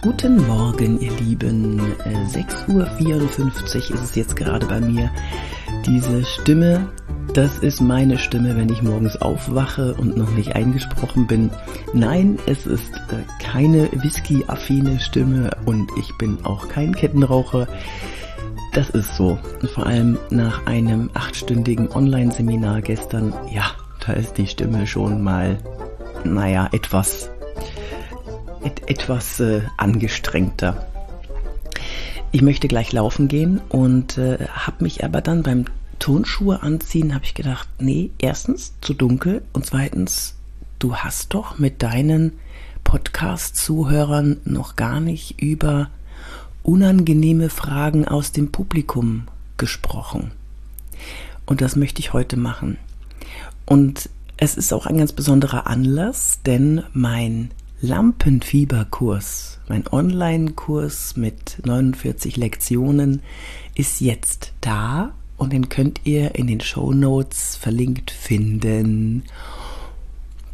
Guten Morgen, ihr Lieben. 6.54 Uhr ist es jetzt gerade bei mir. Diese Stimme, das ist meine Stimme, wenn ich morgens aufwache und noch nicht eingesprochen bin. Nein, es ist äh, keine Whisky-affine Stimme und ich bin auch kein Kettenraucher. Das ist so. Vor allem nach einem achtstündigen Online-Seminar gestern, ja, da ist die Stimme schon mal, naja, etwas et etwas äh, angestrengter. Ich möchte gleich laufen gehen und äh, habe mich aber dann beim Turnschuhe anziehen, habe ich gedacht, nee, erstens zu dunkel und zweitens, du hast doch mit deinen Podcast-Zuhörern noch gar nicht über unangenehme Fragen aus dem Publikum gesprochen. Und das möchte ich heute machen. Und es ist auch ein ganz besonderer Anlass, denn mein Lampenfieberkurs, mein Online-Kurs mit 49 Lektionen, ist jetzt da und den könnt ihr in den Show Notes verlinkt finden.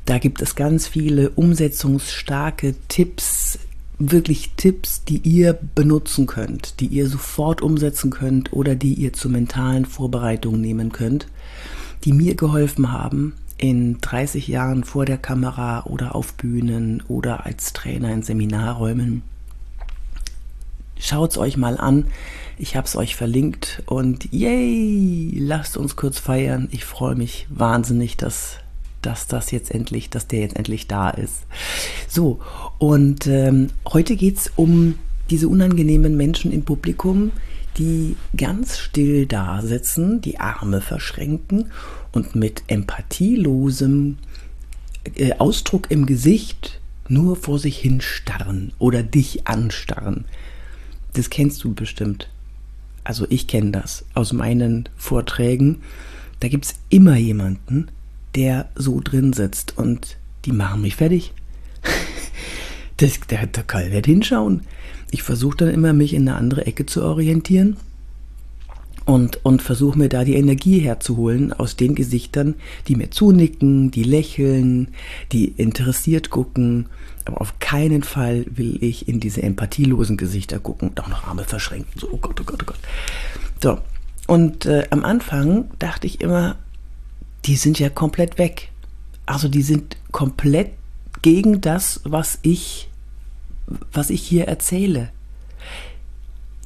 Da gibt es ganz viele umsetzungsstarke Tipps, wirklich Tipps, die ihr benutzen könnt, die ihr sofort umsetzen könnt oder die ihr zur mentalen Vorbereitung nehmen könnt, die mir geholfen haben, in 30 Jahren vor der Kamera oder auf Bühnen oder als Trainer in Seminarräumen. Schaut's euch mal an. Ich habe es euch verlinkt und yay, lasst uns kurz feiern. Ich freue mich wahnsinnig, dass, dass das jetzt endlich, dass der jetzt endlich da ist. So, und ähm, heute geht's um diese unangenehmen Menschen im Publikum, die ganz still da sitzen, die Arme verschränken und mit empathielosem äh, Ausdruck im Gesicht nur vor sich hin starren oder dich anstarren. Das kennst du bestimmt. Also ich kenne das aus meinen Vorträgen. Da gibt es immer jemanden, der so drin sitzt und die machen mich fertig. das, da, da kann nicht hinschauen. Ich versuche dann immer, mich in eine andere Ecke zu orientieren und, und versuche mir da die Energie herzuholen aus den Gesichtern, die mir zunicken, die lächeln, die interessiert gucken. Aber auf keinen Fall will ich in diese empathielosen Gesichter gucken und auch noch Arme verschränken. So, oh Gott, oh Gott, oh Gott. So, und äh, am Anfang dachte ich immer, die sind ja komplett weg. Also die sind komplett gegen das, was ich, was ich hier erzähle.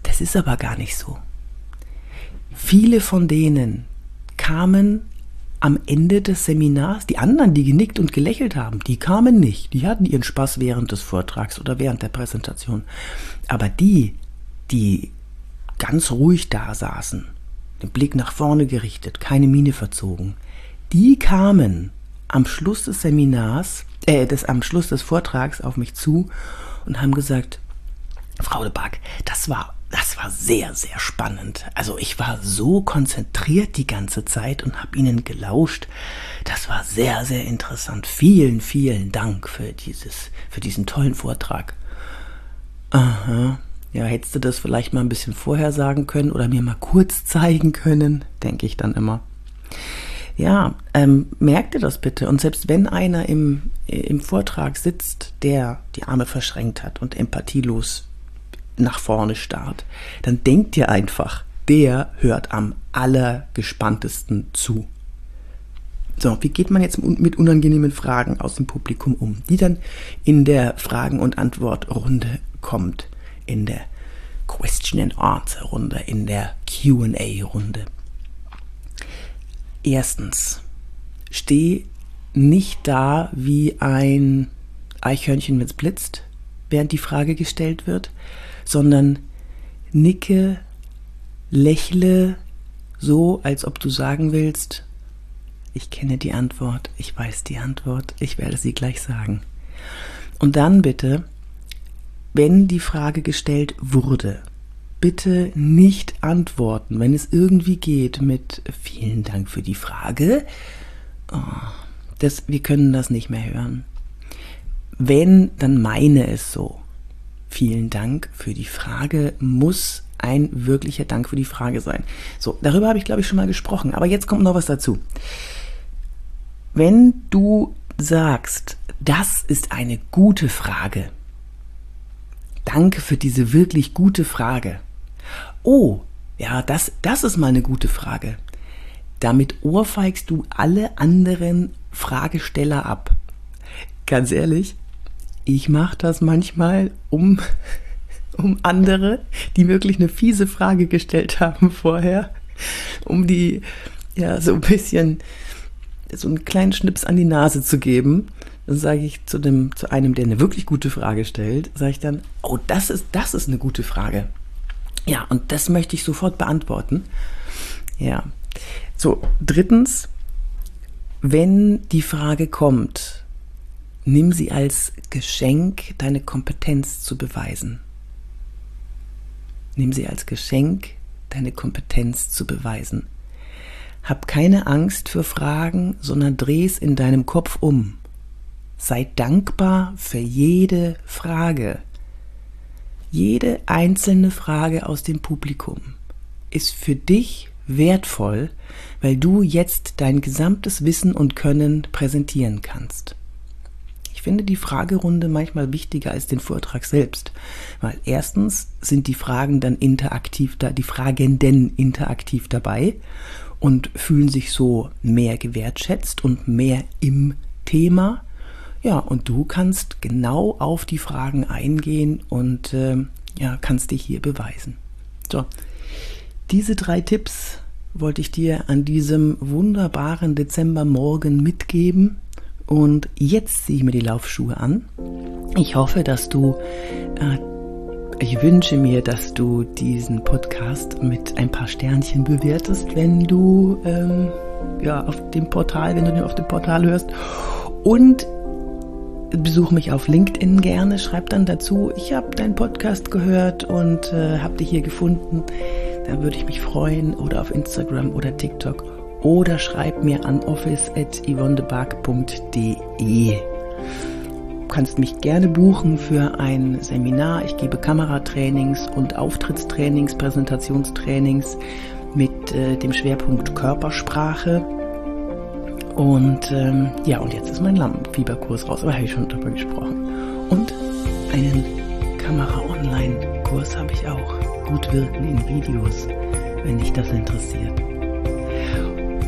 Das ist aber gar nicht so. Viele von denen kamen am Ende des Seminars, die anderen, die genickt und gelächelt haben, die kamen nicht. Die hatten ihren Spaß während des Vortrags oder während der Präsentation. Aber die, die ganz ruhig da saßen, den Blick nach vorne gerichtet, keine Miene verzogen, die kamen am Schluss des Seminars, äh, des, am Schluss des Vortrags auf mich zu und haben gesagt, Frau de Back, das war das war sehr, sehr spannend. Also ich war so konzentriert die ganze Zeit und habe Ihnen gelauscht. Das war sehr, sehr interessant. Vielen, vielen Dank für dieses, für diesen tollen Vortrag. Aha. Ja, hättest du das vielleicht mal ein bisschen vorher sagen können oder mir mal kurz zeigen können, denke ich dann immer. Ja, ähm, merkt ihr das bitte. Und selbst wenn einer im, im Vortrag sitzt, der die Arme verschränkt hat und empathielos nach vorne starrt, dann denkt ihr einfach, der hört am allergespanntesten zu. So, wie geht man jetzt mit unangenehmen Fragen aus dem Publikum um, die dann in der Fragen- und Antwortrunde kommt, in der Question and Answer Runde, in der Q&A Runde. Erstens, steh nicht da wie ein Eichhörnchen, wenn es blitzt, während die Frage gestellt wird, sondern nicke, lächle so, als ob du sagen willst, ich kenne die Antwort, ich weiß die Antwort, ich werde sie gleich sagen. Und dann bitte, wenn die Frage gestellt wurde, bitte nicht antworten, wenn es irgendwie geht mit vielen Dank für die Frage. Oh, das, wir können das nicht mehr hören. Wenn, dann meine es so. Vielen Dank für die Frage. Muss ein wirklicher Dank für die Frage sein. So, darüber habe ich glaube ich schon mal gesprochen, aber jetzt kommt noch was dazu. Wenn du sagst, das ist eine gute Frage, Danke für diese wirklich gute Frage. Oh, ja, das, das ist mal eine gute Frage. Damit ohrfeigst du alle anderen Fragesteller ab. Ganz ehrlich, ich mache das manchmal, um, um andere, die wirklich eine fiese Frage gestellt haben vorher, um die ja so ein bisschen so einen kleinen Schnips an die Nase zu geben. Dann sage ich zu dem zu einem, der eine wirklich gute Frage stellt, sage ich dann, oh, das ist das ist eine gute Frage. Ja, und das möchte ich sofort beantworten. Ja. So, drittens, wenn die Frage kommt, nimm sie als Geschenk, deine Kompetenz zu beweisen. Nimm sie als Geschenk, deine Kompetenz zu beweisen. Hab keine Angst für Fragen, sondern dreh es in deinem Kopf um. Sei dankbar für jede Frage. Jede einzelne Frage aus dem Publikum ist für dich wertvoll, weil du jetzt dein gesamtes Wissen und Können präsentieren kannst. Ich finde die Fragerunde manchmal wichtiger als den Vortrag selbst, weil erstens sind die Fragen dann interaktiv da, die Fragenden interaktiv dabei und fühlen sich so mehr gewertschätzt und mehr im Thema ja, und du kannst genau auf die Fragen eingehen und äh, ja, kannst dich hier beweisen. So, diese drei Tipps wollte ich dir an diesem wunderbaren Dezembermorgen mitgeben. Und jetzt ziehe ich mir die Laufschuhe an. Ich hoffe, dass du, äh, ich wünsche mir, dass du diesen Podcast mit ein paar Sternchen bewertest, wenn du ähm, ja auf dem Portal, wenn du den auf dem Portal hörst. Und besuch mich auf LinkedIn gerne, schreib dann dazu, ich habe deinen Podcast gehört und äh, habe dich hier gefunden. Da würde ich mich freuen. Oder auf Instagram oder TikTok. Oder schreib mir an office.yvonnebark.de. Du kannst mich gerne buchen für ein Seminar. Ich gebe Kameratrainings und Auftrittstrainings, Präsentationstrainings mit äh, dem Schwerpunkt Körpersprache und ähm, ja, und jetzt ist mein Lampenfieberkurs raus, aber habe ich schon drüber gesprochen. Und einen Kamera-Online-Kurs habe ich auch. Gut wirken in Videos, wenn dich das interessiert.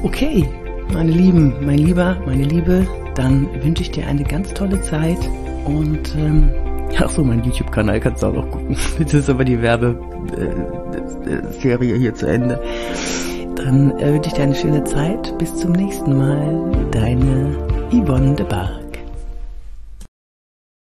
Okay, meine Lieben, mein Lieber, meine Liebe, dann wünsche ich dir eine ganz tolle Zeit und ähm, ach so, mein YouTube-Kanal kannst du auch noch gucken. Jetzt ist aber die Werbeserie hier zu Ende. Dann äh, wünsche ich dir eine schöne Zeit. Bis zum nächsten Mal. Deine Yvonne de Bar.